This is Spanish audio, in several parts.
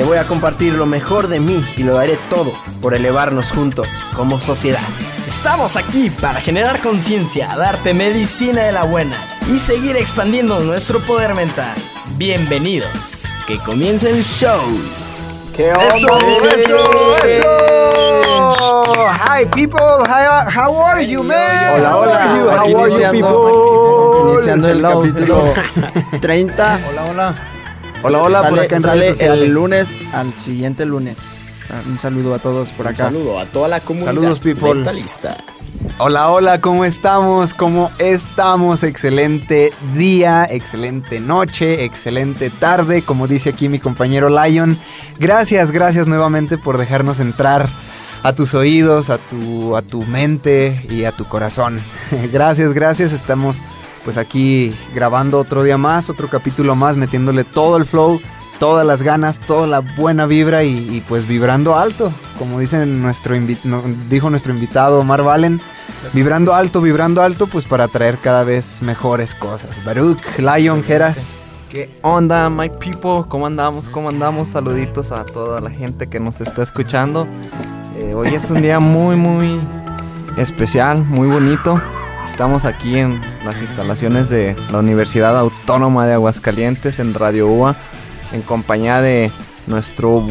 Te voy a compartir lo mejor de mí y lo daré todo por elevarnos juntos como sociedad. Estamos aquí para generar conciencia, darte medicina de la buena y seguir expandiendo nuestro poder mental. Bienvenidos, que comience el show. ¡Qué onda, ¡Eso, eso! Hi people, how, how are you man? Hola, hola. How are you people? Iniciando el capítulo hello. 30. Hola, hola. Hola, hola, por acá en sale redes sociales. el lunes al siguiente lunes. Ah, Un saludo a todos por acá. saludo a toda la comunidad Saludos, people. mentalista. Hola, hola, ¿cómo estamos? ¿Cómo estamos? Excelente día, excelente noche, excelente tarde, como dice aquí mi compañero Lion. Gracias, gracias nuevamente por dejarnos entrar a tus oídos, a tu, a tu mente y a tu corazón. gracias, gracias, estamos pues aquí grabando otro día más, otro capítulo más, metiéndole todo el flow, todas las ganas, toda la buena vibra y, y, pues vibrando alto, como dicen nuestro invi- no, dijo nuestro invitado Omar Valen, vibrando alto, vibrando alto, pues para traer cada vez mejores cosas. Baruch, Lion, Geras. ¿Qué onda, my people? ¿Cómo andamos? ¿Cómo andamos? Saluditos a toda la gente que nos está escuchando. Eh, hoy es un día muy, muy especial, muy bonito. Estamos aquí en las instalaciones de la Universidad Autónoma de Aguascalientes en Radio UA en compañía de nuestro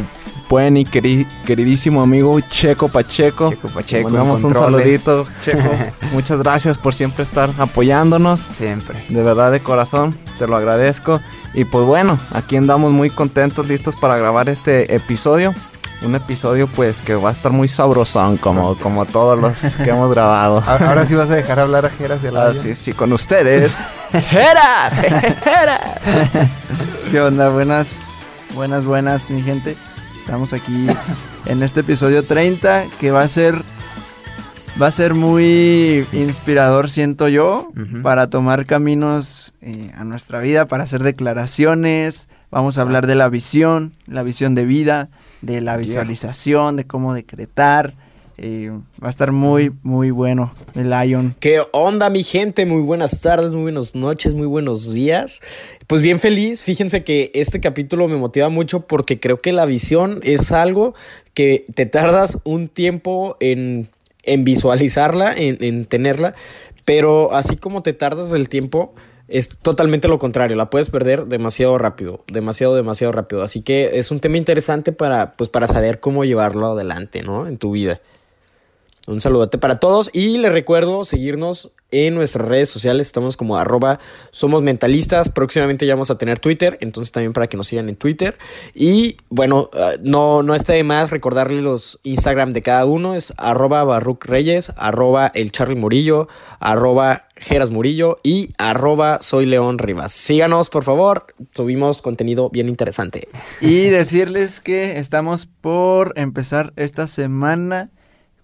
buen y queri- queridísimo amigo Checo Pacheco. Checo Pacheco, mandamos un saludito, Checo. Muchas gracias por siempre estar apoyándonos. Siempre. De verdad, de corazón, te lo agradezco. Y pues bueno, aquí andamos muy contentos, listos para grabar este episodio. Un episodio pues que va a estar muy sabrosón como, como todos los que hemos grabado. Ahora sí vas a dejar hablar a Geras y a Ah, sí, sí, con ustedes. ¡Jera! ¡Jera! ¿Qué onda? Buenas, buenas, buenas, mi gente. Estamos aquí en este episodio 30 que va a ser va a ser muy inspirador, siento yo, para tomar caminos eh, a nuestra vida, para hacer declaraciones. Vamos a hablar de la visión, la visión de vida, de la visualización, de cómo decretar. Eh, va a estar muy, muy bueno el Lion. ¿Qué onda mi gente? Muy buenas tardes, muy buenas noches, muy buenos días. Pues bien feliz, fíjense que este capítulo me motiva mucho porque creo que la visión es algo que te tardas un tiempo en, en visualizarla, en, en tenerla, pero así como te tardas el tiempo, es totalmente lo contrario, la puedes perder demasiado rápido, demasiado, demasiado rápido. Así que es un tema interesante para, pues, para saber cómo llevarlo adelante, ¿no? En tu vida. Un saludote para todos y les recuerdo seguirnos en nuestras redes sociales. Estamos como arroba somos mentalistas. Próximamente ya vamos a tener Twitter, entonces también para que nos sigan en Twitter. Y bueno, uh, no, no está de más recordarle los Instagram de cada uno. Es arroba Barruc Reyes, arroba el Charlie Murillo, arroba Geras Murillo y arroba soy León Rivas. Síganos, por favor, subimos contenido bien interesante. Y decirles que estamos por empezar esta semana.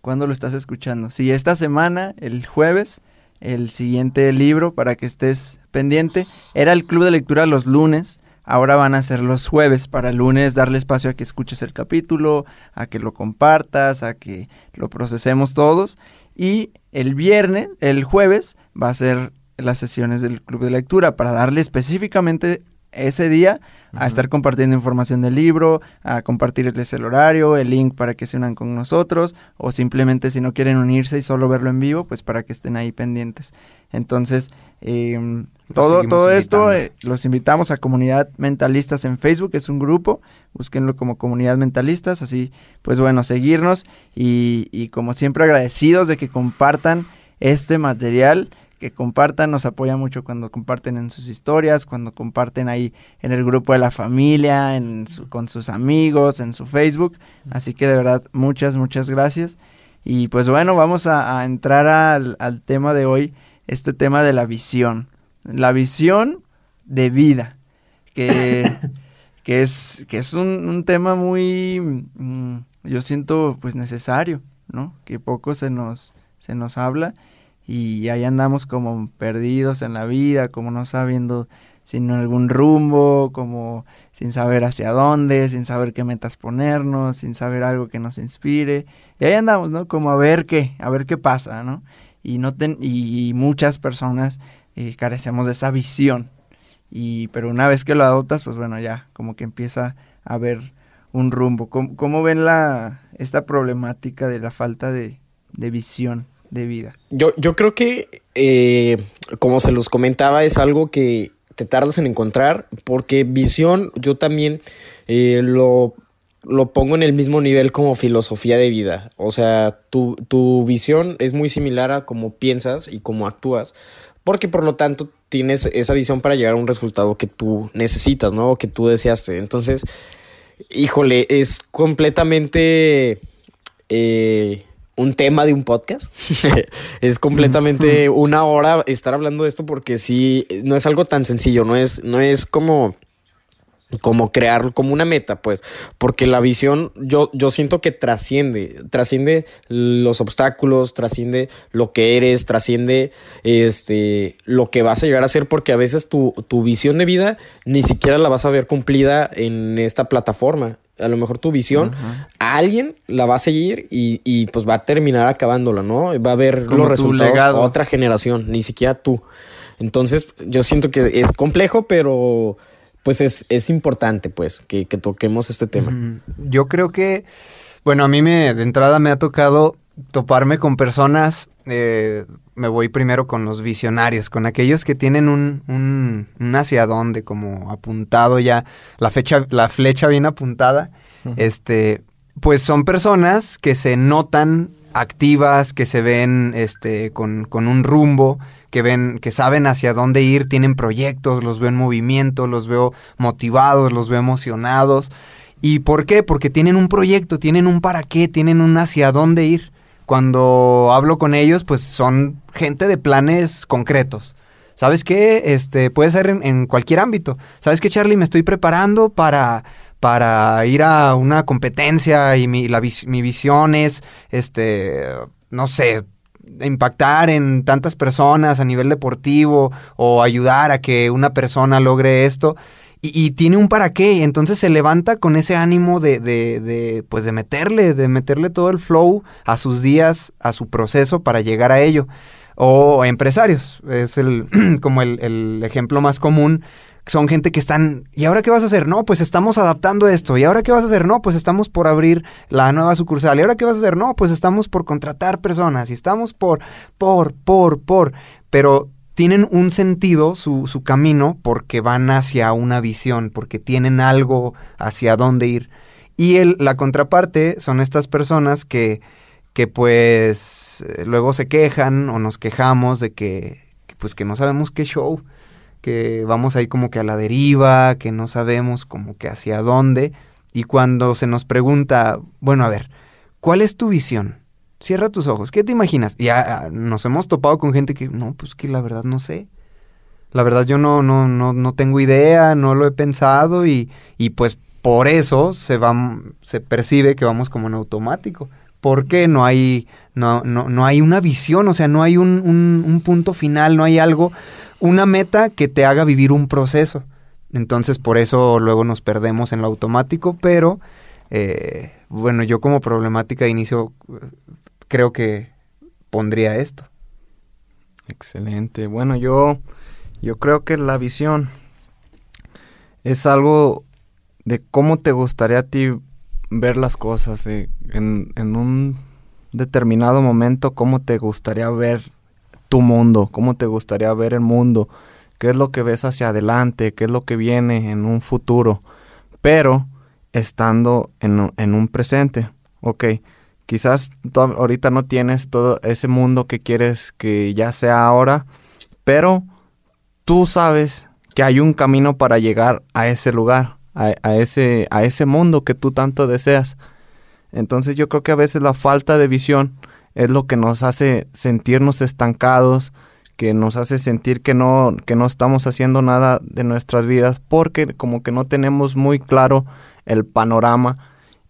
¿Cuándo lo estás escuchando? Sí, esta semana, el jueves, el siguiente libro para que estés pendiente. Era el club de lectura los lunes. Ahora van a ser los jueves para el lunes darle espacio a que escuches el capítulo, a que lo compartas, a que lo procesemos todos. Y el viernes, el jueves, va a ser las sesiones del club de lectura para darle específicamente ese día a estar compartiendo información del libro, a compartirles el horario, el link para que se unan con nosotros, o simplemente si no quieren unirse y solo verlo en vivo, pues para que estén ahí pendientes. Entonces, em, todo, todo esto eh, los invitamos a Comunidad Mentalistas en Facebook, es un grupo, búsquenlo como Comunidad Mentalistas, así pues bueno, seguirnos y, y como siempre agradecidos de que compartan este material que compartan, nos apoya mucho cuando comparten en sus historias, cuando comparten ahí en el grupo de la familia, en con sus amigos, en su Facebook. Así que de verdad, muchas, muchas gracias. Y pues bueno, vamos a, entrar al, tema de hoy, este tema de la visión. La visión de vida, que, que es, que es un, tema muy, mm, yo siento pues necesario, ¿no? Que poco se nos, se nos habla y ahí andamos como perdidos en la vida, como no sabiendo sin algún rumbo, como sin saber hacia dónde, sin saber qué metas ponernos, sin saber algo que nos inspire. Y ahí andamos, ¿no? Como a ver qué, a ver qué pasa, ¿no? Y, no ten, y muchas personas eh, carecemos de esa visión. Y, pero una vez que lo adoptas, pues bueno, ya como que empieza a haber un rumbo. ¿Cómo, cómo ven la, esta problemática de la falta de, de visión? De vida. Yo, yo creo que, eh, como se los comentaba, es algo que te tardas en encontrar, porque visión yo también eh, lo, lo pongo en el mismo nivel como filosofía de vida. O sea, tu, tu visión es muy similar a cómo piensas y cómo actúas, porque por lo tanto tienes esa visión para llegar a un resultado que tú necesitas, ¿no? O que tú deseaste. Entonces, híjole, es completamente... Eh, un tema de un podcast. es completamente una hora estar hablando de esto porque sí, no es algo tan sencillo, no es, no es como como crear como una meta, pues, porque la visión yo, yo siento que trasciende, trasciende los obstáculos, trasciende lo que eres, trasciende este, lo que vas a llegar a ser, porque a veces tu, tu visión de vida ni siquiera la vas a ver cumplida en esta plataforma a lo mejor tu visión, a alguien la va a seguir y, y, pues va a terminar acabándola, ¿no? Va a ver los resultados a otra generación, ni siquiera tú. Entonces, yo siento que es complejo, pero pues es, es importante, pues, que, que toquemos este tema. Yo creo que, bueno, a mí me, de entrada me ha tocado toparme con personas, eh, me voy primero con los visionarios, con aquellos que tienen un, un, hacia dónde, como apuntado ya, la, fecha, la flecha bien apuntada, este, pues son personas que se notan activas, que se ven este, con, con un rumbo, que ven, que saben hacia dónde ir, tienen proyectos, los veo en movimiento, los veo motivados, los veo emocionados. ¿Y por qué? Porque tienen un proyecto, tienen un para qué, tienen un hacia dónde ir cuando hablo con ellos, pues son gente de planes concretos. ¿Sabes qué? Este, puede ser en, cualquier ámbito. ¿Sabes qué, Charlie? Me estoy preparando para, para ir a una competencia y mi, la, mi visión es, este, no sé, impactar en tantas personas a nivel deportivo o ayudar a que una persona logre esto. Y, tiene un para qué, entonces se levanta con ese ánimo de, de, de, pues de meterle, de meterle todo el flow a sus días, a su proceso para llegar a ello. O empresarios, es el, como el, el ejemplo más común son gente que están, ¿y ahora qué vas a hacer? No, pues estamos adaptando esto. ¿Y ahora qué vas a hacer? No, pues estamos por abrir la nueva sucursal. ¿Y ahora qué vas a hacer? No, pues estamos por contratar personas. Y estamos por, por, por, por. Pero tienen un sentido su, su camino porque van hacia una visión, porque tienen algo hacia dónde ir. Y el, la contraparte son estas personas que, que pues eh, luego se quejan o nos quejamos de que, pues que no sabemos qué show, que vamos ahí como que a la deriva, que no sabemos como que hacia dónde. Y cuando se nos pregunta, bueno, a ver, ¿cuál es tu visión? Cierra tus ojos. ¿Qué te imaginas? Y ah, nos hemos topado con gente que, no, pues que la verdad no sé. La verdad yo no, no, no, no tengo idea, no lo he pensado y, y pues por eso se, va, se percibe que vamos como en automático. Porque no hay, no, no, no hay una visión, o sea, no hay un, un, punto final, no hay algo, una meta que te haga vivir un proceso. Entonces por eso luego nos perdemos en lo automático, pero eh, bueno, yo como problemática de inicio creo que pondría esto. Excelente. Bueno, yo yo creo que la visión es algo de cómo te gustaría a ti ver las cosas en, en, un determinado momento, cómo te gustaría ver tu mundo, cómo te gustaría ver el mundo, qué es lo que ves hacia adelante, qué es lo que viene en un futuro, pero estando en, en un presente. Ok, quizás ahorita no tienes todo ese mundo que quieres que ya sea ahora, pero tú sabes que hay un camino para llegar a ese lugar, a, ese, a ese mundo que tú tanto deseas. Entonces yo creo que a veces la falta de visión es lo que nos hace sentirnos estancados, que nos hace sentir que no, que no estamos haciendo nada de nuestras vidas, porque como que no tenemos muy claro el panorama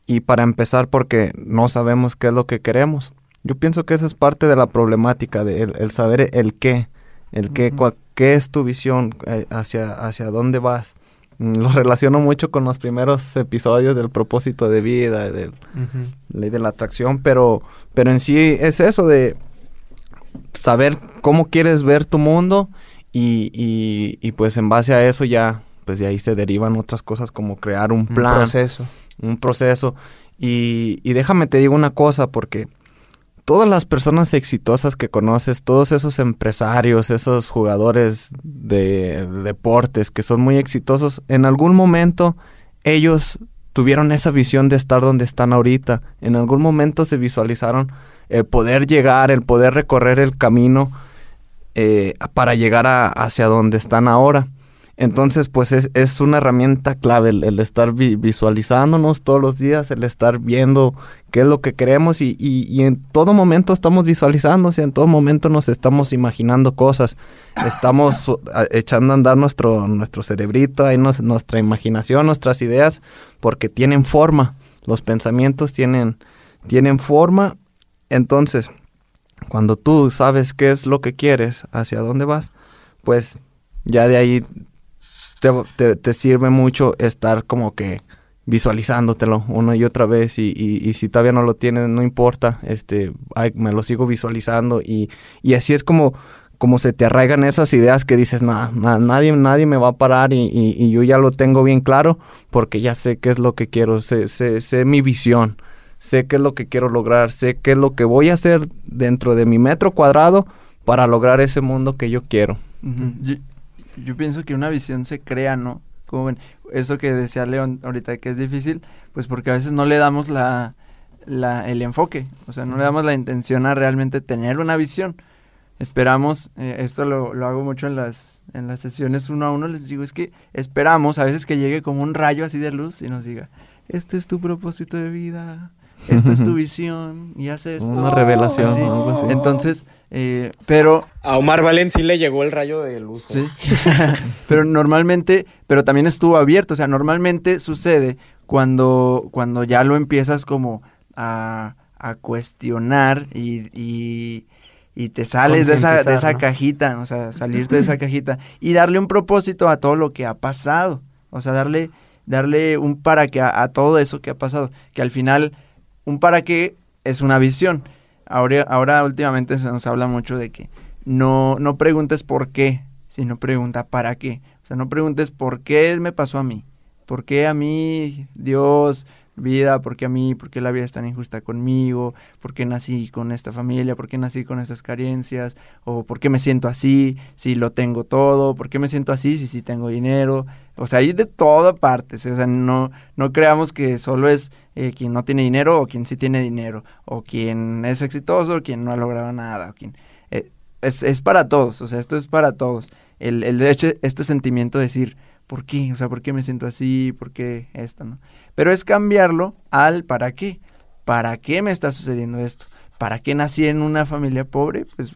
y para empezar porque no sabemos qué es lo que queremos. Yo pienso que esa es parte de la problemática, de el, saber el qué, el qué, ¿Qué es tu visión? Eh, hacia, ¿Hacia dónde vas? Mm, lo relaciono mucho con los primeros episodios del propósito de vida, de ley de la atracción, pero, pero en sí es eso de saber cómo quieres ver tu mundo y, y, pues en base a eso ya, pues de ahí se derivan otras cosas como crear un plan. Un proceso. Un proceso. Y, y déjame te digo una cosa, porque todas las personas exitosas que conoces, todos esos empresarios, esos jugadores de deportes que son muy exitosos, en algún momento ellos tuvieron esa visión de estar donde están ahorita. En algún momento se visualizaron el poder llegar, el poder recorrer el camino eh, para llegar a, hacia donde están ahora. Entonces, pues es, es una herramienta clave el, estar visualizándonos todos los días, el estar viendo qué es lo que queremos y, y, en todo momento estamos visualizándose, en todo momento nos estamos imaginando cosas, estamos echando a andar nuestro, nuestro cerebrito, ahí nuestra imaginación, nuestras ideas, porque tienen forma, los pensamientos tienen, tienen forma, entonces, cuando tú sabes qué es lo que quieres, hacia dónde vas, pues ya de ahí te, sirve mucho estar como que visualizándotelo una y otra vez y, y, si todavía no lo tienes no importa este me lo sigo visualizando y, y, así es como como se te arraigan esas ideas que dices no, nadie nadie me va a parar y, yo ya lo tengo bien claro porque ya sé qué es lo que quiero sé, sé, sé mi visión sé qué es lo que quiero lograr sé qué es lo que voy a hacer dentro de mi metro cuadrado para lograr ese mundo que yo quiero yo pienso que una visión se crea, ¿no? Como ven, eso que decía León ahorita que es difícil, pues porque a veces no le damos la, la, el enfoque, o sea, no le damos la intención a realmente tener una visión. Esperamos, eh, esto lo, lo, hago mucho en las, en las sesiones uno a uno, les digo, es que esperamos a veces que llegue como un rayo así de luz y nos diga, este es tu propósito de vida, esta es tu visión y haces esto. Una revelación. Entonces, eh, pero... A Omar Valencia le llegó el rayo de luz. Sí. pero normalmente, pero también estuvo abierto, o sea, normalmente sucede cuando, cuando ya lo empiezas como a, a cuestionar y, y, y, te sales de esa, de esa cajita, o sea, salirte de esa cajita y darle un propósito a todo lo que ha pasado, o sea, darle, darle un para que a todo eso que ha pasado, que al final un para qué es una visión. Ahora, ahora últimamente se nos habla mucho de que no, no preguntes por qué, sino pregunta para qué. O sea, no preguntes por qué me pasó a mí. ¿Por qué a mí Dios vida, por qué a mí, por qué la vida es tan injusta conmigo, por qué nací con esta familia, por qué nací con estas carencias, o por qué me siento así si lo tengo todo, por qué me siento así si sí tengo dinero. O sea, hay de toda partes. O sea, no, no creamos que solo es eh, quien no tiene dinero o quien sí tiene dinero, o quien es exitoso o quien no ha logrado nada. O quien, eh, es, es para todos, o sea, esto es para todos. El, el derecho, este sentimiento de decir, ¿por qué? O sea, ¿por qué me siento así? ¿Por qué esto? ¿no? Pero es cambiarlo al para qué. ¿Para qué me está sucediendo esto? ¿para qué nací en una familia pobre? Pues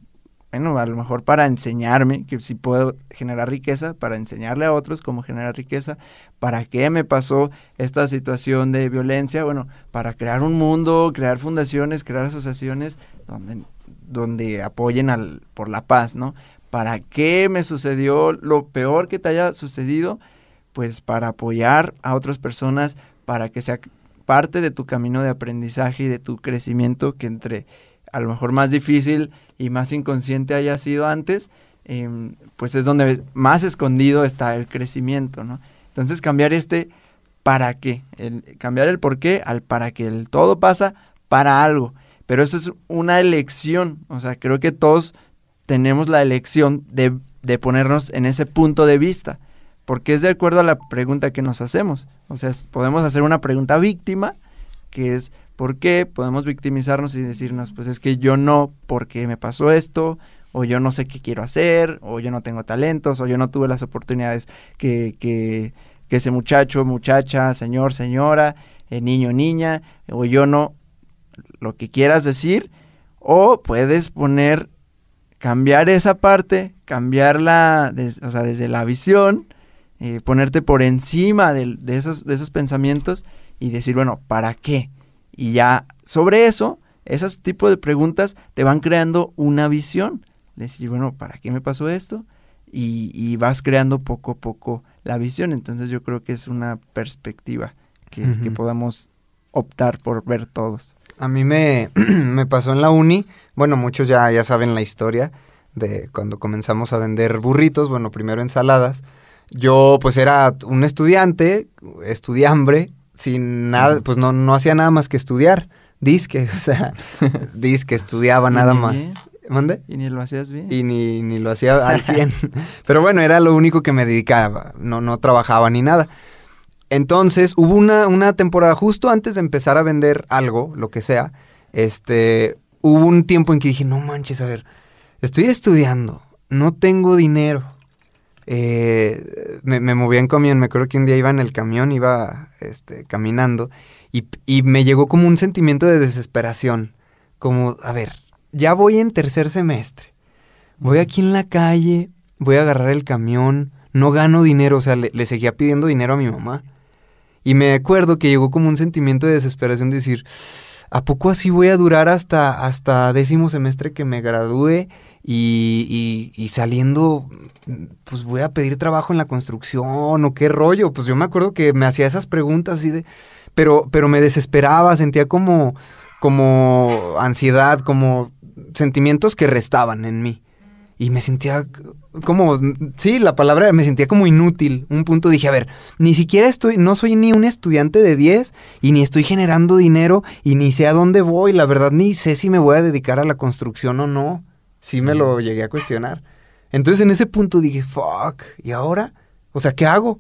bueno, a lo mejor para enseñarme que si puedo generar riqueza, para enseñarle a otros cómo generar riqueza, para qué me pasó esta situación de violencia, bueno, para crear un mundo, crear fundaciones, crear asociaciones donde, donde apoyen al, por la paz, ¿no? ¿Para qué me sucedió lo peor que te haya sucedido? Pues para apoyar a otras personas, para que sea parte de tu camino de aprendizaje y de tu crecimiento que entre a lo mejor más difícil y más inconsciente haya sido antes, em, pues es donde más escondido está el crecimiento, ¿no? Entonces cambiar este para qué, el, cambiar el por qué al para qué, el todo pasa para algo, pero eso es una elección, o sea, creo que todos tenemos la elección de, de ponernos en ese punto de vista, porque es de acuerdo a la pregunta que nos hacemos, o sea, podemos hacer una pregunta víctima, que es ¿Por qué podemos victimizarnos y decirnos, pues es que yo no, porque me pasó esto, o yo no sé qué quiero hacer, o yo no tengo talentos, o yo no tuve las oportunidades que, que, que ese muchacho, muchacha, señor, señora, eh, niño, niña, o yo no, lo que quieras decir, o puedes poner, cambiar esa parte, cambiarla, o sea, desde la visión, eh, ponerte por encima de, de, esos, de esos pensamientos y decir, bueno, ¿para qué? Y ya sobre eso, esos tipos de preguntas te van creando una visión. Decir, bueno, ¿para qué me pasó esto? Y, vas creando poco a poco la visión. Entonces yo creo que es una perspectiva que, podamos optar por ver todos. A mí me, me, pasó en la uni, bueno, muchos ya, ya saben la historia de cuando comenzamos a vender burritos, bueno, primero ensaladas. Yo pues era un estudiante, estudiambre, sin nada, pues no, no hacía nada más que estudiar. Disque, o sea, disque, estudiaba nada más. ¿Mande? Y ni lo hacías bien. Y ni, ni lo hacía al 100. Pero bueno, era lo único que me dedicaba. No, no trabajaba ni nada. Entonces, hubo una, una temporada justo antes de empezar a vender algo, lo que sea. Este, hubo un tiempo en que dije, no manches, a ver, estoy estudiando, no tengo dinero eh, me, me, movía en camión. Me acuerdo que un día iba en el camión, iba este, caminando, y, y me llegó como un sentimiento de desesperación. Como, a ver, ya voy en tercer semestre. Voy aquí en la calle, voy a agarrar el camión, no gano dinero, o sea, le, le, seguía pidiendo dinero a mi mamá. Y me acuerdo que llegó como un sentimiento de desesperación de decir, ¿a poco así voy a durar hasta, hasta décimo semestre que me gradúe y, y, saliendo, pues voy a pedir trabajo en la construcción o qué rollo. Pues yo me acuerdo que me hacía esas preguntas así de, pero, pero me desesperaba, sentía como, como ansiedad, como sentimientos que restaban en mí. Y me sentía como, sí, la palabra, me sentía como inútil. Un punto dije, a ver, ni siquiera estoy, no soy ni un estudiante de 10 y ni estoy generando dinero y ni sé a dónde voy. La verdad, ni sé si me voy a dedicar a la construcción o no sí me lo llegué a cuestionar. Entonces en ese punto dije, fuck, ¿y ahora? O sea, ¿qué hago?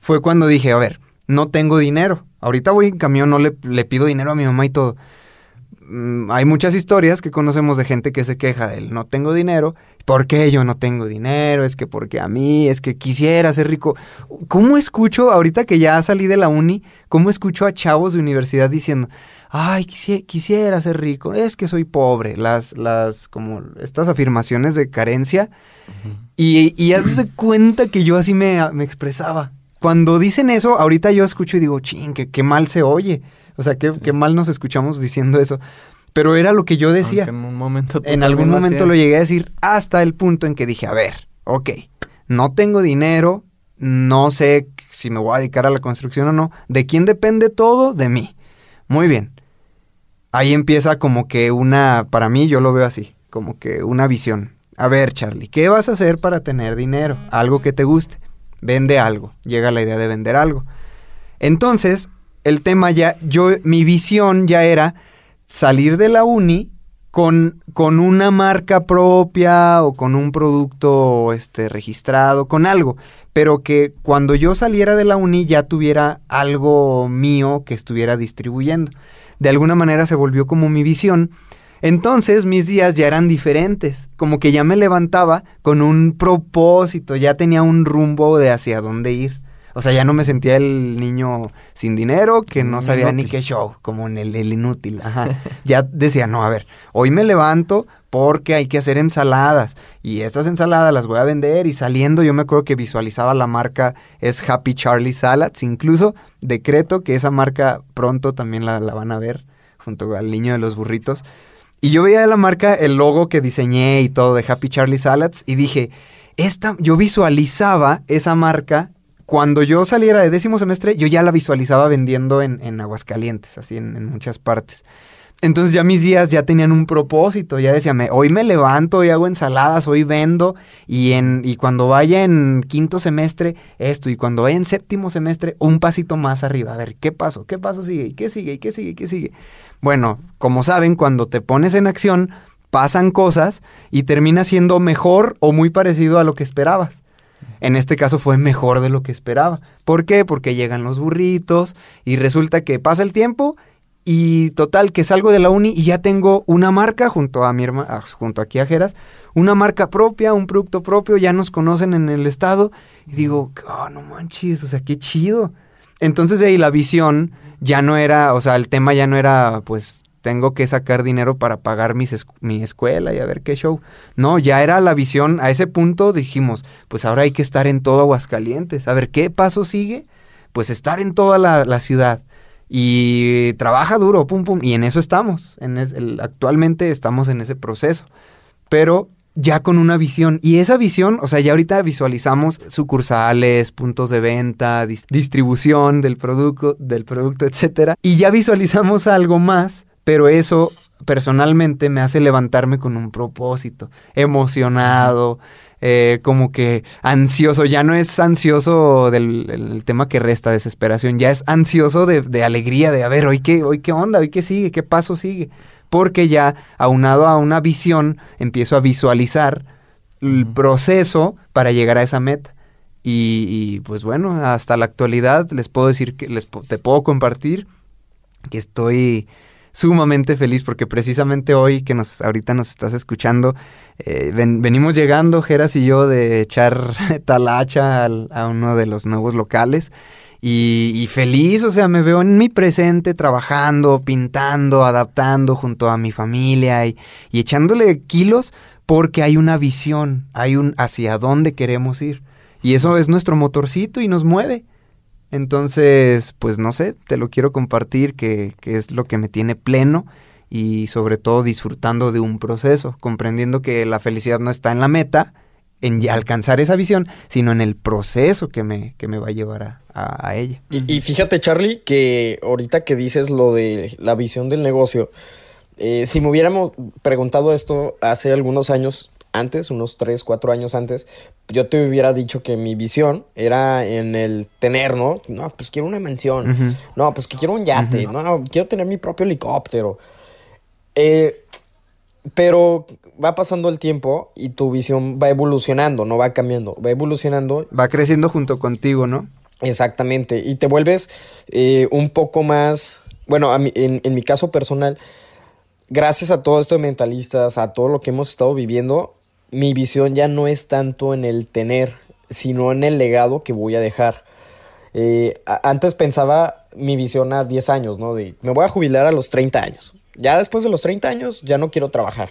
Fue cuando dije, a ver, no tengo dinero. Ahorita voy en camión, no le, le pido dinero a mi mamá y todo. Mm, hay muchas historias que conocemos de gente que se queja del no tengo dinero. ¿Por qué yo no tengo dinero? Es que porque a mí, es que quisiera ser rico. ¿Cómo escucho, ahorita que ya salí de la uni, cómo escucho a chavos de universidad diciendo, ay, quisiera, ser rico, es que soy pobre, las, las, como estas afirmaciones de carencia. Y, y hazte cuenta que yo así me, expresaba. Cuando dicen eso, ahorita yo escucho y digo, ching, que mal se oye. O sea, qué, qué mal nos escuchamos diciendo eso. Pero era lo que yo decía. en un momento en algún momento lo llegué a decir hasta el punto en que dije, a ver, ok, no tengo dinero, no sé si me voy a dedicar a la construcción o no. ¿De quién depende todo? De mí. Muy bien ahí empieza como que una, para mí yo lo veo así, como que una visión. A ver, Charlie, ¿qué vas a hacer para tener dinero? Algo que te guste. Vende algo. Llega la idea de vender algo. Entonces, el tema ya, yo, mi visión ya era salir de la uni con, con una marca propia o con un producto este, registrado, con algo, pero que cuando yo saliera de la uni ya tuviera algo mío que estuviera distribuyendo de alguna manera se volvió como mi visión. Entonces mis días ya eran diferentes, como que ya me levantaba con un propósito, ya tenía un rumbo de hacia dónde ir. O sea, ya no me sentía el niño sin dinero que no sabía ni qué show, como en el, el inútil. Ajá. ya decía, no, a ver, hoy me levanto porque hay que hacer ensaladas y estas ensaladas las voy a vender y saliendo yo me acuerdo que visualizaba la marca es Happy Charlie Salads, incluso decreto que esa marca pronto también la, van a ver junto al niño de los burritos. Y yo veía de la marca el logo que diseñé y todo de Happy Charlie Salads y dije, esta, yo visualizaba esa marca cuando yo saliera de décimo semestre, yo ya la visualizaba vendiendo en, en Aguascalientes, así en muchas partes. Entonces ya mis días ya tenían un propósito, ya decía, me, hoy me levanto, hoy hago ensaladas, hoy vendo, y, en, y cuando vaya en quinto semestre, esto, y cuando vaya en séptimo semestre, un pasito más arriba. A ver, ¿qué paso? ¿Qué paso sigue? ¿Y qué sigue? ¿Y qué sigue? ¿Y qué sigue? Bueno, como saben, cuando te pones en acción, pasan cosas y termina siendo mejor o muy parecido a lo que esperabas. En este caso fue mejor de lo que esperaba. ¿Por qué? Porque llegan los burritos y resulta que pasa el tiempo y total que salgo de la uni y ya tengo una marca junto a mi hermana, junto aquí a Jeras, una marca propia, un producto propio, ya nos conocen en el estado y digo, oh, no manches, o sea, qué chido. Entonces de ahí la visión ya no era, o sea, el tema ya no era, pues tengo que sacar dinero para pagar mis mi escuela y a ver qué show. No, ya era la visión, a ese punto dijimos, pues ahora hay que estar en todo Aguascalientes, a ver qué paso sigue, pues estar en toda la, la ciudad. Y trabaja duro, pum, pum, y en eso estamos. En es- actualmente estamos en ese proceso. Pero ya con una visión. Y esa visión, o sea, ya ahorita visualizamos sucursales, puntos de venta, dis- distribución del producto, del producto, etcétera. Y ya visualizamos algo más, pero eso personalmente me hace levantarme con un propósito, emocionado, eh, como que ansioso, ya no es ansioso del el tema que resta desesperación, ya es ansioso de, de alegría, de a ver, hoy qué, hoy qué onda, hoy qué sigue, qué paso sigue, porque ya aunado a una visión, empiezo a visualizar el proceso para llegar a esa meta. Y, y, pues bueno, hasta la actualidad les puedo decir que les, te puedo compartir que estoy sumamente feliz porque precisamente hoy que nos ahorita nos estás escuchando eh, ven- venimos llegando Geras y yo de echar talacha al- a uno de los nuevos locales y, y feliz, o sea, me veo en mi presente trabajando, pintando, adaptando junto a mi familia y, y echándole kilos porque hay una visión, hay un hacia dónde queremos ir. Y eso es nuestro motorcito y nos mueve. Entonces, pues no sé, te lo quiero compartir, que, que es lo que me tiene pleno y sobre todo disfrutando de un proceso, comprendiendo que la felicidad no está en la meta, en ya alcanzar esa visión, sino en el proceso que me, que me va a llevar a, a- a ella. Y, y fíjate, Charlie, que ahorita que dices lo de la visión del negocio, eh, si me hubiéramos preguntado esto hace algunos años antes, unos 3, 4 años antes, yo te hubiera dicho que mi visión era en el tener, ¿no? No, pues quiero una mansión. No, pues que quiero un yate. No, quiero tener mi propio helicóptero. Eh, pero va pasando el tiempo y tu visión va evolucionando, no va cambiando, va evolucionando Va creciendo junto contigo, ¿no? Exactamente. Y te vuelves eh, un poco más. Bueno, a en, en mi caso personal, gracias a todo esto de mentalistas, a todo lo que hemos estado viviendo, mi visión ya no es tanto en el tener, sino en el legado que voy a dejar. Eh, antes pensaba mi visión a 10 años, ¿no? De me voy a jubilar a los 30 años. Ya después de los 30 años, ya no quiero trabajar.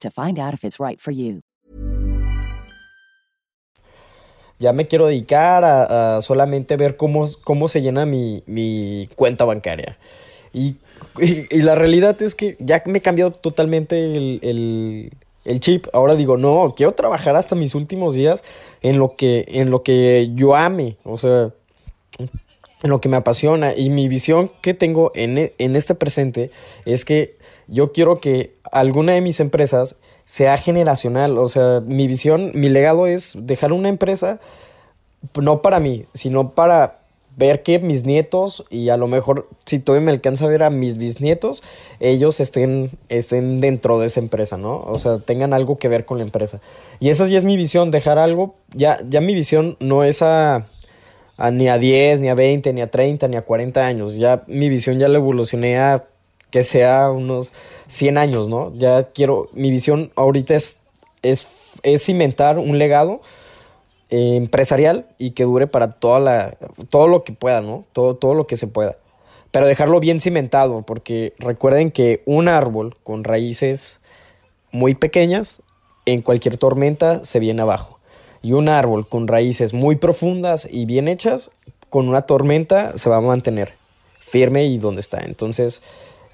to find out if it's right for you. Ya me quiero dedicar a, a solamente ver cómo, cómo se llena mi, mi cuenta bancaria. Y, y- la realidad es que ya me cambió totalmente el, el- el chip. Ahora digo, no, quiero trabajar hasta mis últimos días en lo que, en lo que yo ame. O sea, en lo que me apasiona y mi visión que tengo en, en este presente es que yo quiero que alguna de mis empresas sea generacional, o sea, mi visión, mi legado es dejar una empresa no para mí, sino para ver que mis nietos y a lo mejor si todavía me alcanza a ver a mis bisnietos, ellos estén, estén dentro de esa empresa, ¿no? O sea, tengan algo que ver con la empresa. Y esa ya es mi visión, dejar algo, ya, ya mi visión no es a, a ni a 10, ni a 20, ni a 30, ni a 40 años. Ya mi visión ya la evolucioné a que sea unos 100 años, ¿no? Ya quiero, mi visión ahorita es, es, es cimentar un legado eh, empresarial y que dure para toda la, todo lo que pueda, ¿no? Todo, todo lo que se pueda. Pero dejarlo bien cimentado, porque recuerden que un árbol con raíces muy pequeñas, en cualquier tormenta se viene abajo. Y un árbol con raíces muy profundas y bien hechas, con una tormenta se va a mantener firme y donde está. Entonces,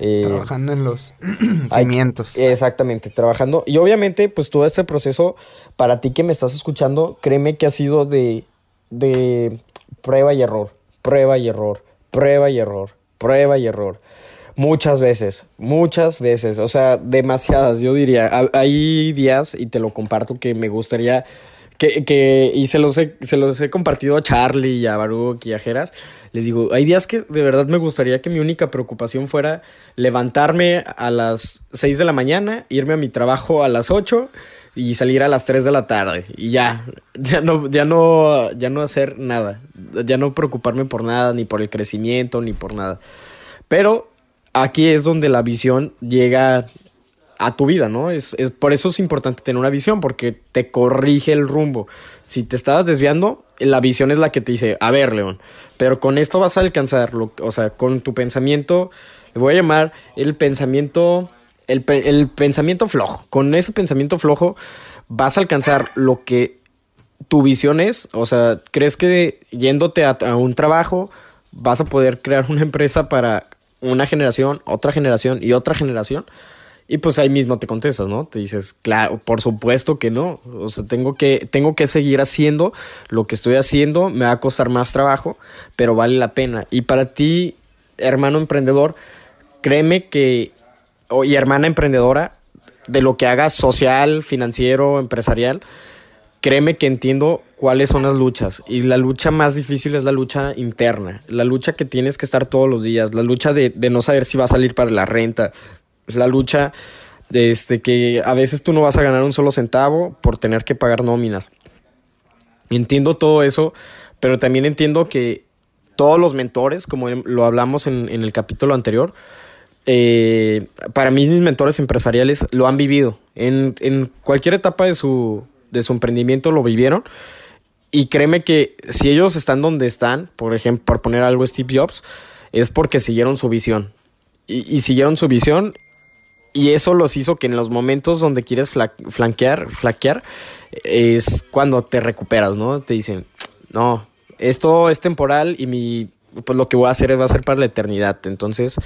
eh, Trabajando en los hay- cimientos. Exactamente, trabajando. Y obviamente, pues todo este proceso, para ti que me estás escuchando, créeme que ha sido de, de prueba y error, prueba y error, prueba y error, prueba y error. Muchas veces, muchas veces, o sea, demasiadas, yo diría. Ha- Hay días, y te lo comparto, que me gustaría que, que y se los, he, se los he compartido a Charlie y a Baruch y a Jeras. Les digo, hay días que de verdad me gustaría que mi única preocupación fuera levantarme a las 6 de la mañana, irme a mi trabajo a las 8 y salir a las 3 de la tarde. Y ya, ya no, ya no, ya no hacer nada. Ya no preocuparme por nada, ni por el crecimiento, ni por nada. Pero aquí es donde la visión llega a tu vida, ¿no? Es, es- por eso es importante tener una visión, porque te corrige el rumbo. Si te estabas desviando, la visión es la que te dice, a ver, León, pero con esto vas a alcanzar, lo- o sea, con tu pensamiento, le voy a llamar el pensamiento, el, pe- el pensamiento flojo. Con ese pensamiento flojo vas a alcanzar lo que tu visión es, o sea, crees que yéndote a un trabajo vas a poder crear una empresa para una generación, otra generación y otra generación. Y pues ahí mismo te contestas, ¿no? Te dices, claro, por supuesto que no. O sea, tengo que, tengo que seguir haciendo lo que estoy haciendo, me va a costar más trabajo, pero vale la pena. Y para ti, hermano emprendedor, créeme que, y hermana emprendedora, de lo que hagas social, financiero, empresarial, créeme que entiendo cuáles son las luchas. Y la lucha más difícil es la lucha interna. La lucha que tienes que estar todos los días. La lucha de, de no saber si va a salir para la renta. La lucha de este, que a veces tú no vas a ganar un solo centavo por tener que pagar nóminas. Entiendo todo eso, pero también entiendo que todos los mentores, como lo hablamos en, en el capítulo anterior, eh, para mí mis mentores empresariales lo han vivido. En, en cualquier etapa de su, de su emprendimiento lo vivieron. Y créeme que si ellos están donde están, por ejemplo, por poner algo Steve Jobs, es porque siguieron su visión. Y siguieron su visión y eso los hizo que en los momentos donde quieres fla- flanquear, es cuando te recuperas, ¿no? Te dicen, no, esto es temporal y mi, pues lo que voy a hacer va a ser para la eternidad. Entonces,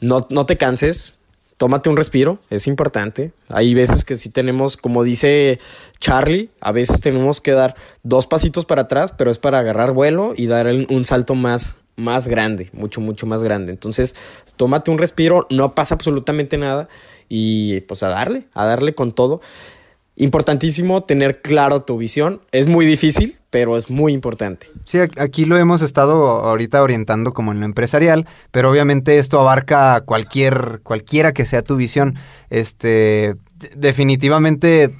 no, no te canses, tómate un respiro, es importante. Hay veces que sí tenemos, como dice Charlie, a veces tenemos que dar dos pasitos para atrás, pero es para agarrar vuelo y dar un salto más, más grande, mucho, mucho más grande. Entonces, tómate un respiro, no pasa absolutamente nada y pues a darle, a darle con todo. Importantísimo tener claro tu visión. Es muy difícil, pero es muy importante. Sí, aquí lo hemos estado ahorita orientando como en lo empresarial, pero obviamente esto abarca cualquier, cualquiera que sea tu visión. Este, definitivamente,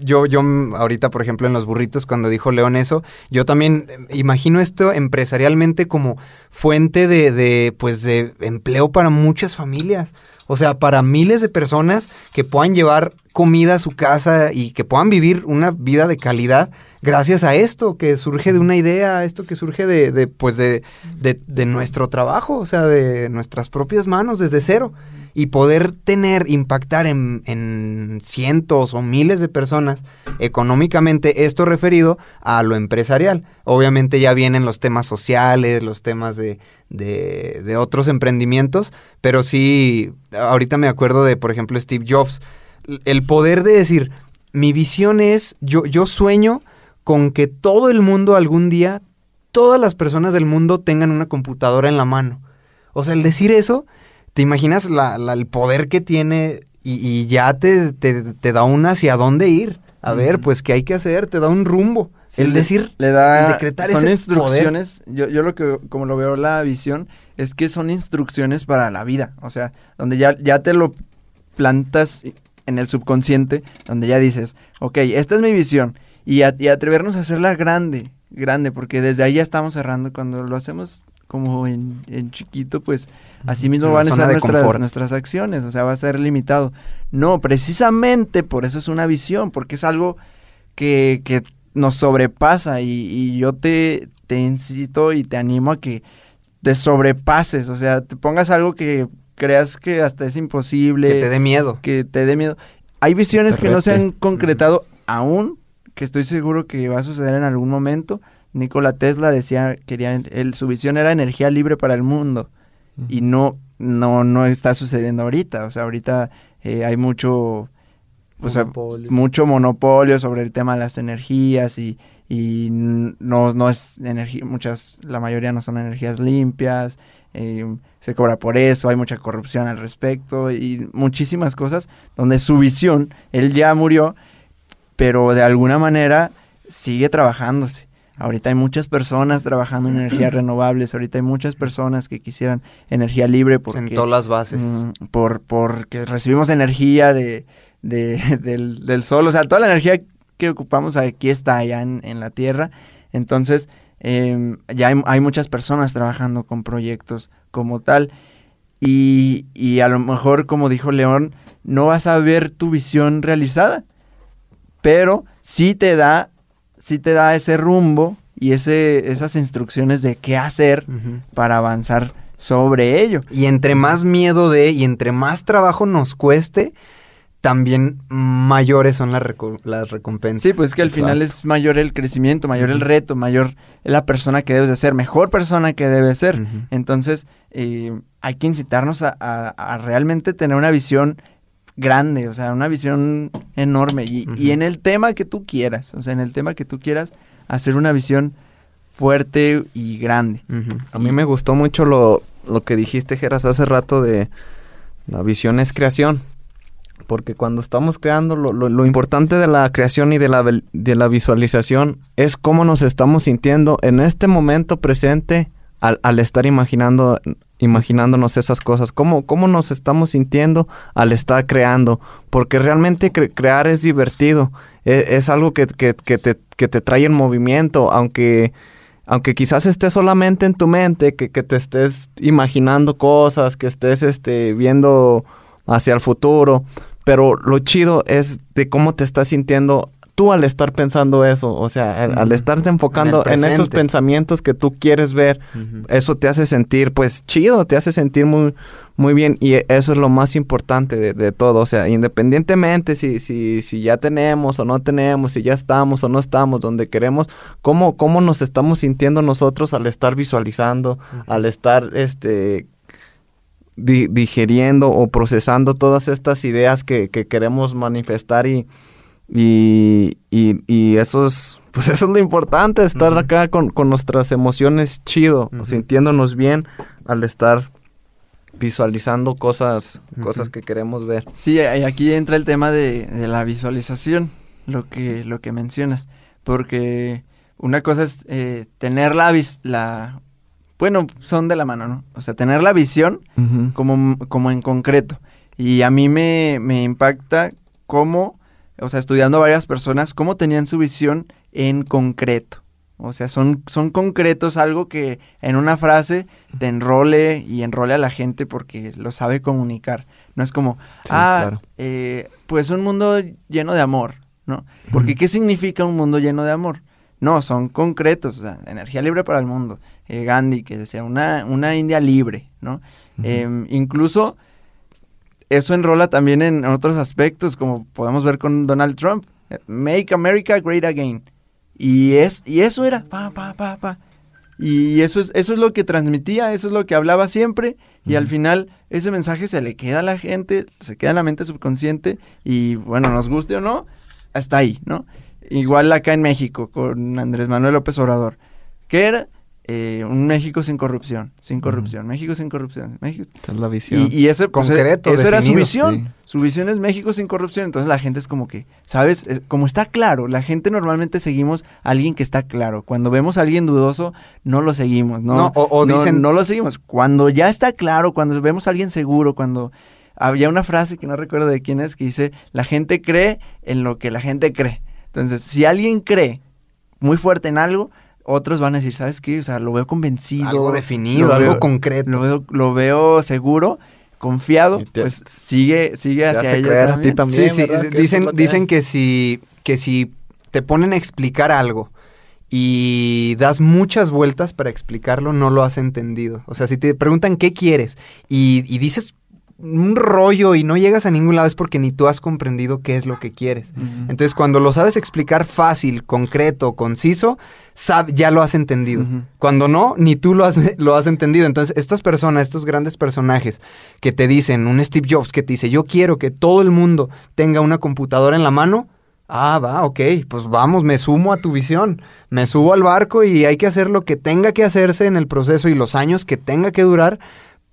yo, yo ahorita, por ejemplo, en los burritos, cuando dijo León eso, yo también eh, imagino esto empresarialmente como fuente de, de, pues, de empleo para muchas familias. O sea, para miles de personas que puedan llevar comida a su casa y que puedan vivir una vida de calidad gracias a esto que surge de una idea, esto que surge de, de, pues de, de, de nuestro trabajo, o sea, de nuestras propias manos desde cero. Y poder tener, impactar en, en cientos o miles de personas económicamente, esto referido a lo empresarial. Obviamente ya vienen los temas sociales, los temas de, de, de otros emprendimientos, pero sí, ahorita me acuerdo de, por ejemplo, Steve Jobs, el poder de decir, mi visión es, yo, yo sueño con que todo el mundo algún día, todas las personas del mundo tengan una computadora en la mano. O sea, el decir eso, ¿te imaginas la, la- el poder que tiene y, y ya te, te, te da un hacia dónde ir? A ver, pues, ¿qué hay que hacer? Te da un rumbo. Sí, el decir, le da el decretar son ese instrucciones yo, yo lo que como lo veo la visión es que son instrucciones para la vida o sea donde ya ya te lo plantas en el subconsciente donde ya dices ok esta es mi visión y, a- y atrevernos a hacerla grande grande porque desde ahí ya estamos cerrando cuando lo hacemos como en, en chiquito pues así mismo van a ser nuestras, nuestras acciones o sea va a ser limitado no precisamente por eso es una visión porque es algo que, que nos sobrepasa y, y yo te, te incito y te animo a que te sobrepases, o sea, te pongas algo que creas que hasta es imposible, que te dé miedo. que te dé miedo. Hay visiones que no se han concretado aún, que estoy seguro que va a suceder en algún momento. Nikola Tesla decía, él, su visión era energía libre para el mundo y no, no, no está sucediendo ahorita, o sea, ahorita eh, hay mucho, o sea, Monopolio. mucho monopolio sobre el tema de las energías y, y no, no es energía, muchas, la mayoría no son energías limpias, eh, se cobra por eso, hay mucha corrupción al respecto y muchísimas cosas donde su visión, él ya murió, pero de alguna manera sigue trabajándose. Ahorita hay muchas personas trabajando en energías renovables, ahorita hay muchas personas que quisieran energía libre porque Sentó las bases. Mm, por porque recibimos energía de, de- del, del sol, o sea, toda la energía que ocupamos aquí está allá en, en la Tierra. Entonces, em, ya hay, hay muchas personas trabajando con proyectos como tal. Y, y a lo mejor, como dijo León, no vas a ver tu visión realizada, pero sí te da, sí te da ese rumbo y ese, esas instrucciones de qué hacer para avanzar sobre ello. Y entre más miedo de y entre más trabajo nos cueste, también mayores son las, reco- las recompensas. Sí, pues que al final es mayor el crecimiento, mayor el reto, mayor la persona que debes de ser, mejor persona que debes ser. Entonces, eh, hay que incitarnos a, a- a realmente tener una visión grande, o sea, una visión enorme. Y, y en el tema que tú quieras, o sea, en el tema que tú quieras, hacer una visión fuerte y grande. A mí me gustó mucho lo, lo que dijiste, Geras, hace rato de la visión es creación. Porque cuando estamos creando, lo, lo- lo importante de la creación y de la, vel- de la visualización es cómo nos estamos sintiendo en este momento presente al, al estar imaginando, imaginándonos esas cosas. Cómo, cómo nos estamos sintiendo al estar creando. Porque realmente cre- crear es divertido. E- Es, algo que, que- que te, que te trae en movimiento, aunque aunque quizás esté solamente en tu mente, que, que te estés imaginando cosas, que estés este, viendo hacia el futuro, pero lo chido es de cómo te estás sintiendo tú al estar pensando eso, o sea, al, al estarte enfocando En esos pensamientos que tú quieres ver, eso te hace sentir pues chido, te hace sentir muy muy bien y eso es lo más importante de, de todo, o sea, independientemente si, si, si ya tenemos o no tenemos, si ya estamos o no estamos donde queremos, cómo, cómo nos estamos sintiendo nosotros al estar visualizando, al estar este di- digeriendo o procesando todas estas ideas que, que queremos manifestar y, y, y, y eso es pues eso es lo importante, estar acá con, con nuestras emociones chido, sintiéndonos bien al estar visualizando cosas, que queremos ver. Sí, y aquí entra el tema de, de la visualización, lo que, lo que mencionas, porque una cosa es eh, tener la, vis- la, bueno, son de la mano, ¿no? O sea, tener la visión como, como en concreto. Y a mí me, me impacta cómo, o sea, estudiando a varias personas, cómo tenían su visión en concreto. O sea, son, son concretos, algo que en una frase te enrole y enrole a la gente porque lo sabe comunicar. No es como, Sí, ah, claro. eh, pues un mundo lleno de amor, ¿no? Porque ¿qué significa un mundo lleno de amor? No, son concretos, o sea, energía libre para el mundo. Eh, Gandhi, que decía, una, una India libre, ¿no? Em, incluso eso enrola también en otros aspectos, como podemos ver con Donald Trump. Make America Great Again. Y, es, y eso era, pa, pa, pa, pa. Y eso es, eso es lo que transmitía, eso es lo que hablaba siempre. Y al final ese mensaje se le queda a la gente, se queda en la mente subconsciente. Y bueno, nos guste o no, hasta ahí, ¿no? Igual acá en México con Andrés Manuel López Obrador. que era? Eh, un México sin corrupción, sin corrupción, México sin corrupción, México. Esa es la visión. Y, y ese, pues, Concreto, esa era su visión. sí. Su visión es México sin corrupción. Entonces la gente es como que, ¿sabes? Es- como está claro, la gente normalmente seguimos a alguien que está claro. Cuando vemos a alguien dudoso, no lo seguimos, ¿no? No, o- o no, dicen- no lo seguimos. Cuando ya está claro, cuando vemos a alguien seguro, cuando... Había una frase que no recuerdo de quién es que dice, la gente cree en lo que la gente cree. Entonces, si alguien cree muy fuerte en algo, otros van a decir, ¿sabes qué? O sea, lo veo convencido. Algo definido, lo algo veo- concreto. Lo veo, lo veo seguro, confiado, te- pues sigue, sigue te hacia ella creer a también. ti también. Sí, sí, dicen, dicen que si, que si te ponen a explicar algo y das muchas vueltas para explicarlo, no lo has entendido. O sea, si te preguntan qué quieres y, y dices un rollo y no llegas a ningún lado es porque ni tú has comprendido qué es lo que quieres. Entonces, cuando lo sabes explicar fácil, concreto, conciso, sab- ya lo has entendido. Cuando no, ni tú lo has, lo has entendido. Entonces, estas personas, estos grandes personajes que te dicen, un Steve Jobs que te dice, yo quiero que todo el mundo tenga una computadora en la mano. Ah, va, ok, pues vamos, me sumo a tu visión, me subo al barco y hay que hacer lo que tenga que hacerse en el proceso y los años que tenga que durar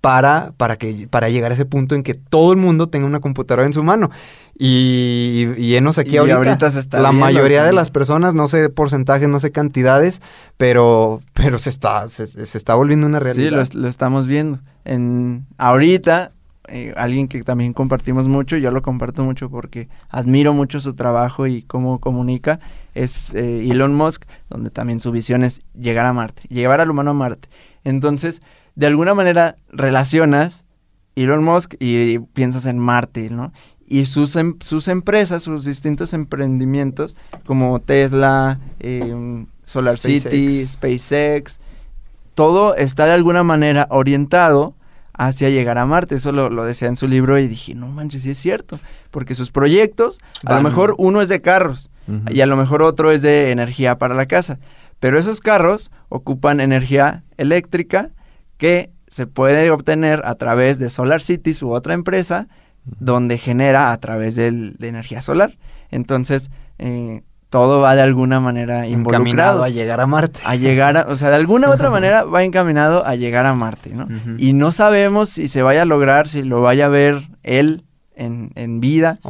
para, para, que, para llegar a ese punto en que todo el mundo tenga una computadora en su mano. Y, y enos aquí Y ahorita. ahorita se está la viendo mayoría de las personas, no sé porcentajes, no sé cantidades, pero, pero se está, se, se está volviendo una Sí, realidad. lo, lo estamos viendo. En, ahorita, eh, alguien que también compartimos mucho, yo lo comparto mucho porque admiro mucho su trabajo y cómo comunica, es eh, Elon Musk, donde también su visión es llegar a Marte, llevar al humano a Marte. Entonces, de alguna manera relacionas Elon Musk y piensas en Marte, ¿no? Y sus, em- sus empresas, sus distintos emprendimientos, como Tesla, eh, Solar City, SpaceX, todo está de alguna manera orientado hacia llegar a Marte. Eso lo, lo decía en su libro y dije, no manches, sí es cierto. Porque sus proyectos, a lo mejor uno es de carros y a lo mejor otro es de energía para la casa. Pero esos carros ocupan energía eléctrica que se puede obtener a través de Solar City, su otra empresa, donde genera a través del- de energía solar. Entonces, eh, todo va de alguna manera encaminado involucrado a llegar a Marte. a llegar a, o sea, de alguna u otra manera va encaminado a llegar a Marte, ¿no? Y no sabemos si se vaya a lograr, si lo vaya a ver él en, en vida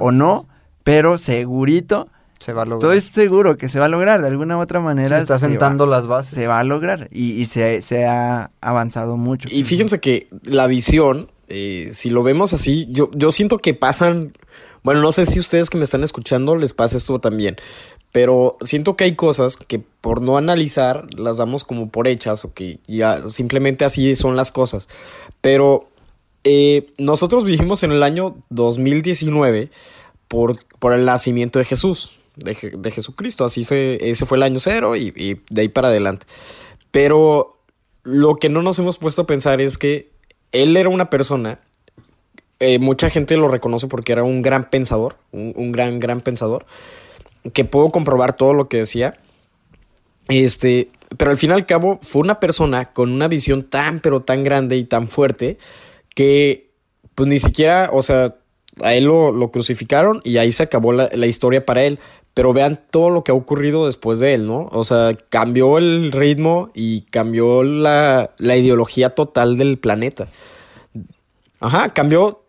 o no, pero segurito, se va a lograr. estoy seguro que se va a lograr, de alguna u otra manera está se sentando va, las bases. se va a lograr y, y se, se ha avanzado mucho. Y fíjense que la visión, eh, si lo vemos así, yo, yo siento que pasan. Bueno, no sé si ustedes que me están escuchando les pasa esto también. Pero siento que hay cosas que por no analizar las damos como por hechas o que ya simplemente así son las cosas. Pero eh, nosotros vivimos en el año 2019 por, por el nacimiento de Jesús, de, Je- de Jesucristo. Así se, ese fue el año cero y, y de ahí para adelante. Pero lo que no nos hemos puesto a pensar es que él era una persona, eh, mucha gente lo reconoce porque era un gran pensador, un, un gran, gran pensador, que puedo comprobar todo lo que decía. Este, pero al fin y al cabo fue una persona con una visión tan, pero tan grande y tan fuerte que, pues ni siquiera, o sea, a él lo, lo crucificaron y ahí se acabó la, la historia para él. Pero vean todo lo que ha ocurrido después de él, ¿no? O sea, cambió el ritmo y cambió la, la ideología total del planeta. Ajá, cambió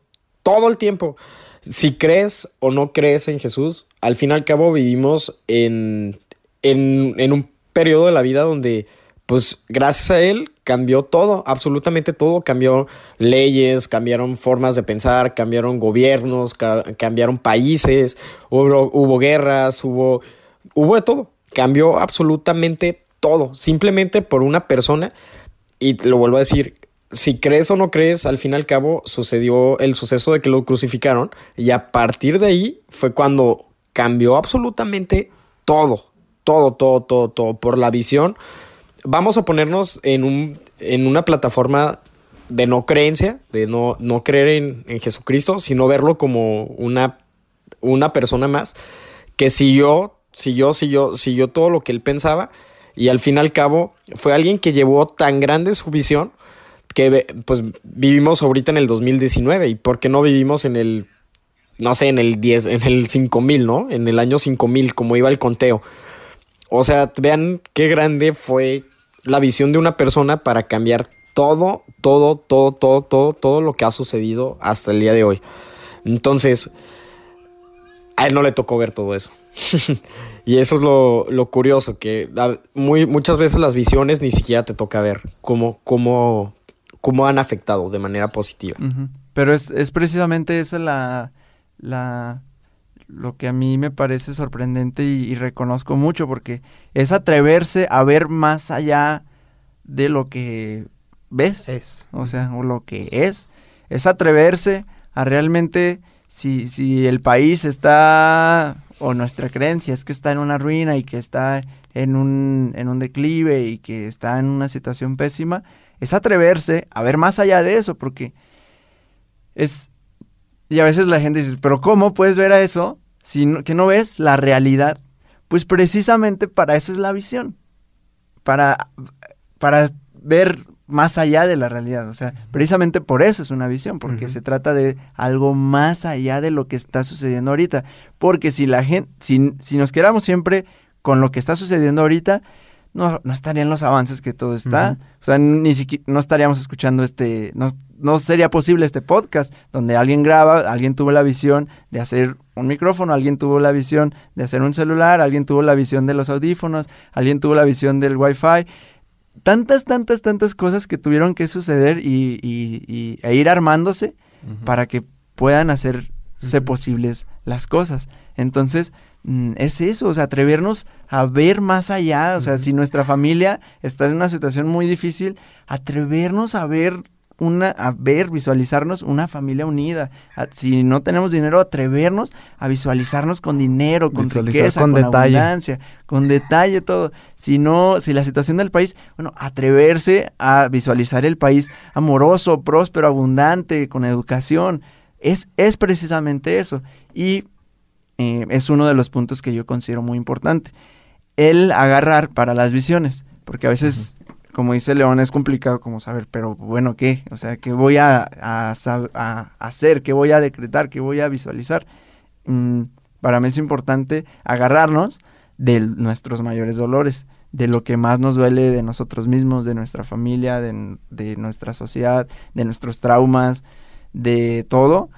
todo el tiempo. Si crees o no crees en Jesús, al fin y al cabo vivimos en, en, en un periodo de la vida donde, pues, gracias a él cambió todo, absolutamente todo. Cambió leyes, cambiaron formas de pensar, cambiaron gobiernos, ca- cambiaron países, hubo, guerras, hubo, hubo de todo. Cambió absolutamente todo, simplemente por una persona. Y lo vuelvo a decir, si crees o no crees, al fin y al cabo sucedió el suceso de que lo crucificaron y a partir de ahí fue cuando cambió absolutamente todo, todo, todo, todo, todo por la visión. Vamos a ponernos en, un, en una plataforma de no creencia, de no, no creer en, en Jesucristo, sino verlo como una, una persona más que siguió, siguió, siguió, siguió todo lo que él pensaba y al fin y al cabo fue alguien que llevó tan grande su visión que pues vivimos ahorita en el 2019 y por qué no vivimos en el no sé, en el 10, en el 5000, ¿no? En el año 5000 como iba el conteo. O sea, vean qué grande fue la visión de una persona para cambiar todo, todo, todo, todo, todo, todo lo que ha sucedido hasta el día de hoy. Entonces, a él no le tocó ver todo eso. y eso es lo, curioso, que muy, muchas veces las visiones ni siquiera te toca ver cómo, cómo, cómo han afectado de manera positiva. Pero es, precisamente esa la, la, lo que a mí me parece sorprendente y, reconozco mucho, porque es atreverse a ver más allá de lo que ves, es. o sea, o lo que es, es atreverse a realmente, si, si el país está, o nuestra creencia es que está en una ruina y que está en un, en un declive y que está en una situación pésima, es atreverse a ver más allá de eso, porque es... Y a veces la gente dice, pero ¿cómo puedes ver a eso si no, que no ves la realidad? Pues precisamente para eso es la visión, para, para ver más allá de la realidad, o sea, precisamente por eso es una visión, porque se trata de algo más allá de lo que está sucediendo ahorita, porque si la gente, si, si nos quedamos siempre con lo que está sucediendo ahorita, no, no estarían los avances que todo está. O sea, ni siquiera no estaríamos escuchando este, no, no sería posible este podcast donde alguien graba, alguien tuvo la visión de hacer un micrófono, alguien tuvo la visión de hacer un celular, alguien tuvo la visión de los audífonos, alguien tuvo la visión del wifi. Tantas, tantas, tantas cosas que tuvieron que suceder y, y, e ir armándose para que puedan hacerse posibles las cosas. Entonces, Mm, es eso, o sea, atrevernos a ver más allá, o sea, si nuestra familia está en una situación muy difícil, atrevernos a ver una, a ver, visualizarnos una familia unida. si no tenemos dinero, atrevernos a visualizarnos con dinero, con riqueza, con, abundancia, con detalle todo. Si no, si la situación del país, bueno, atreverse a visualizar el país amoroso, próspero, abundante, con educación. Es, es precisamente eso. Y eh, es uno de los puntos que yo considero muy importante. El agarrar para las visiones, porque a veces, como dice León, es complicado como saber, pero bueno, ¿qué? O sea, ¿qué voy a, hacer? ¿Qué voy a decretar? ¿Qué voy a visualizar? Mm, para mí es importante agarrarnos de nuestros mayores dolores, de lo que más nos duele de nosotros mismos, de nuestra familia, de, de nuestra sociedad, de nuestros traumas, de todo,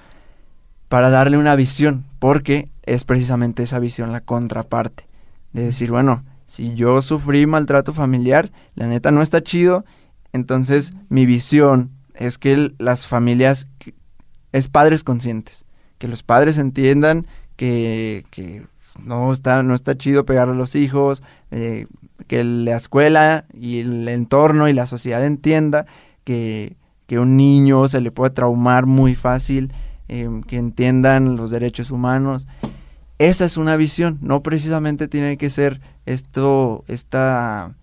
para darle una visión, porque es precisamente esa visión la contraparte. De decir, bueno, si yo sufrí maltrato familiar, la neta no está chido, entonces mi visión es que las familias, es padres conscientes, que los padres entiendan que, que no, está, no está chido pegar a los hijos, eh, que la escuela y el entorno y la sociedad entienda que, que un niño se le puede traumar muy fácil, eh, que entiendan los derechos humanos esa es una visión, no precisamente tiene que ser esto, esta,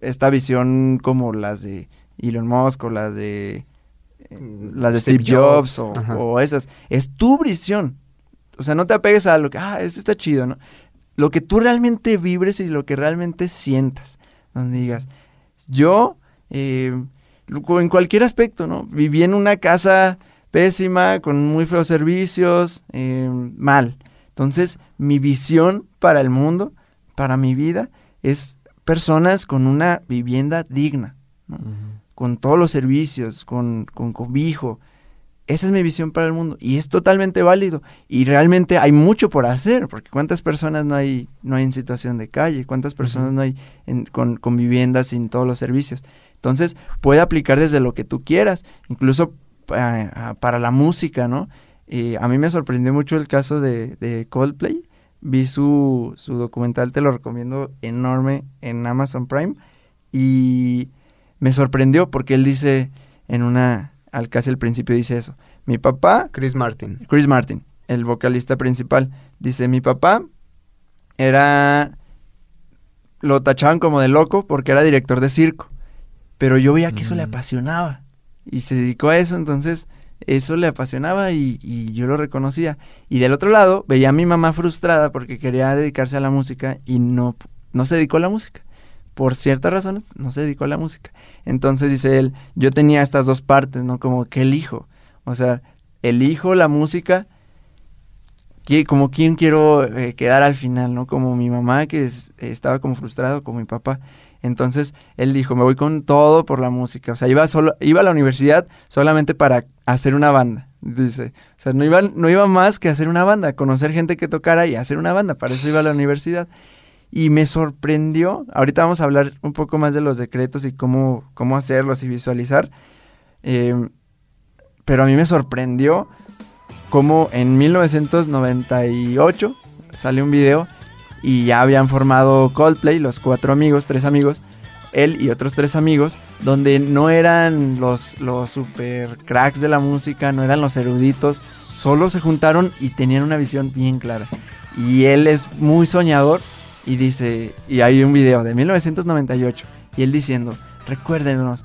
esta visión como las de Elon Musk o las de, eh, las de Steve, Jobs, o, esas. Es tu visión. O sea, no te apegues a lo que, ah, esto está chido, ¿no? Lo que tú realmente vibres y lo que realmente sientas. Donde digas, yo, eh, en cualquier aspecto, ¿no? Viví en una casa pésima, con muy feos servicios, eh, mal. Entonces, mi visión para el mundo, para mi vida, es personas con una vivienda digna, con todos los servicios, con, con cobijo. Esa es mi visión para el mundo y es totalmente válido. Y realmente hay mucho por hacer, porque cuántas personas no hay, no hay en situación de calle, cuántas personas no hay con, con viviendas sin todos los servicios. Entonces, puede aplicar desde lo que tú quieras, incluso eh, para la música, ¿no? Y a mí me sorprendió mucho el caso de, Coldplay. Vi su, su, documental, te lo recomiendo enorme en Amazon Prime. Y me sorprendió porque él dice en una, al casi al principio dice eso. Mi papá... Chris Martin. Chris Martin, el vocalista principal. Dice, mi papá era... Lo tachaban como de loco porque era director de circo. Pero yo veía que eso le mm. apasionaba. y se dedicó a eso, entonces eso le apasionaba y, yo lo reconocía. Y del otro lado veía a mi mamá frustrada porque quería dedicarse a la música y no, no se dedicó a la música. Por ciertas razones no se dedicó a la música. Entonces dice él, yo tenía estas dos partes, ¿no? Como que elijo. O sea, elijo la música como quien quiero eh, quedar al final, ¿no? Como mi mamá que estaba como frustrado, como mi papá. Entonces él dijo, me voy con todo por la música. O sea, iba, solo, iba a la universidad solamente para hacer una banda. Dice, o sea, no iba, no iba más que hacer una banda, conocer gente que tocara y hacer una banda. Para eso iba a la universidad. Y me sorprendió, ahorita vamos a hablar un poco más de los decretos y cómo, cómo hacerlos y visualizar. Em, pero a mí me sorprendió cómo en 1998 sale un video y ya habían formado Coldplay, los cuatro amigos, tres amigos, él y otros tres amigos, donde no eran los, los super cracks de la música, no eran los eruditos, solo se juntaron y tenían una visión bien clara. Y él es muy soñador y dice, y hay un video de 1998, y él diciendo, recuérdenos,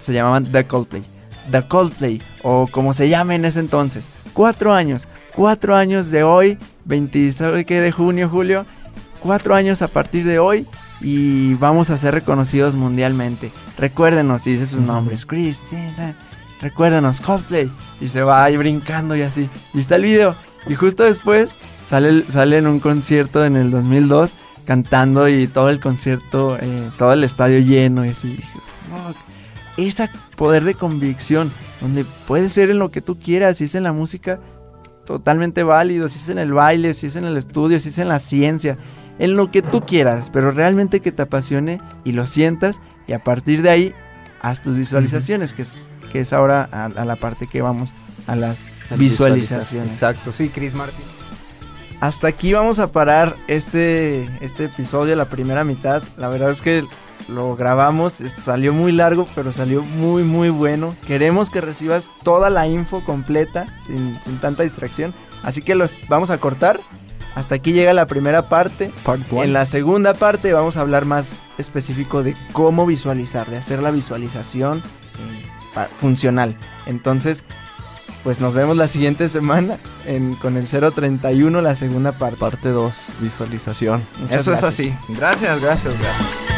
se llamaban The Coldplay, The Coldplay, o como se llame en ese entonces, cuatro años, cuatro años de hoy, 20, qué? De junio, julio, cuatro años a partir de hoy y vamos a ser reconocidos mundialmente. Recuérdenos, y dice sus nombres, Cristina, recuérdenos, Coldplay. Y se va ahí brincando y así. Y está el video. Y justo después sale, sale en un concierto en el 2002 cantando y todo el concierto, eh, todo el estadio lleno y así. ese poder de convicción, donde puede ser en lo que tú quieras, si es en la música, totalmente válido, si es en el baile, si es en el estudio, si es en la ciencia, en lo que tú quieras, pero realmente que te apasione y lo sientas y a partir de ahí haz tus visualizaciones, que, es, que es ahora a, la parte que vamos a las visualizaciones. Exacto, sí, Chris Martin. Hasta aquí vamos a parar este, este episodio, la primera mitad. La verdad es que lo grabamos, salió muy largo, pero salió muy, muy bueno. Queremos que recibas toda la info completa, sin, sin tanta distracción. Así que los vamos a cortar hasta aquí llega la primera parte. en la segunda parte vamos a hablar más específico de cómo visualizar, de hacer la visualización eh, funcional. Entonces, pues nos vemos la siguiente semana con el 031, la segunda parte. Parte 2, visualización. Eso es así. Gracias, gracias, gracias.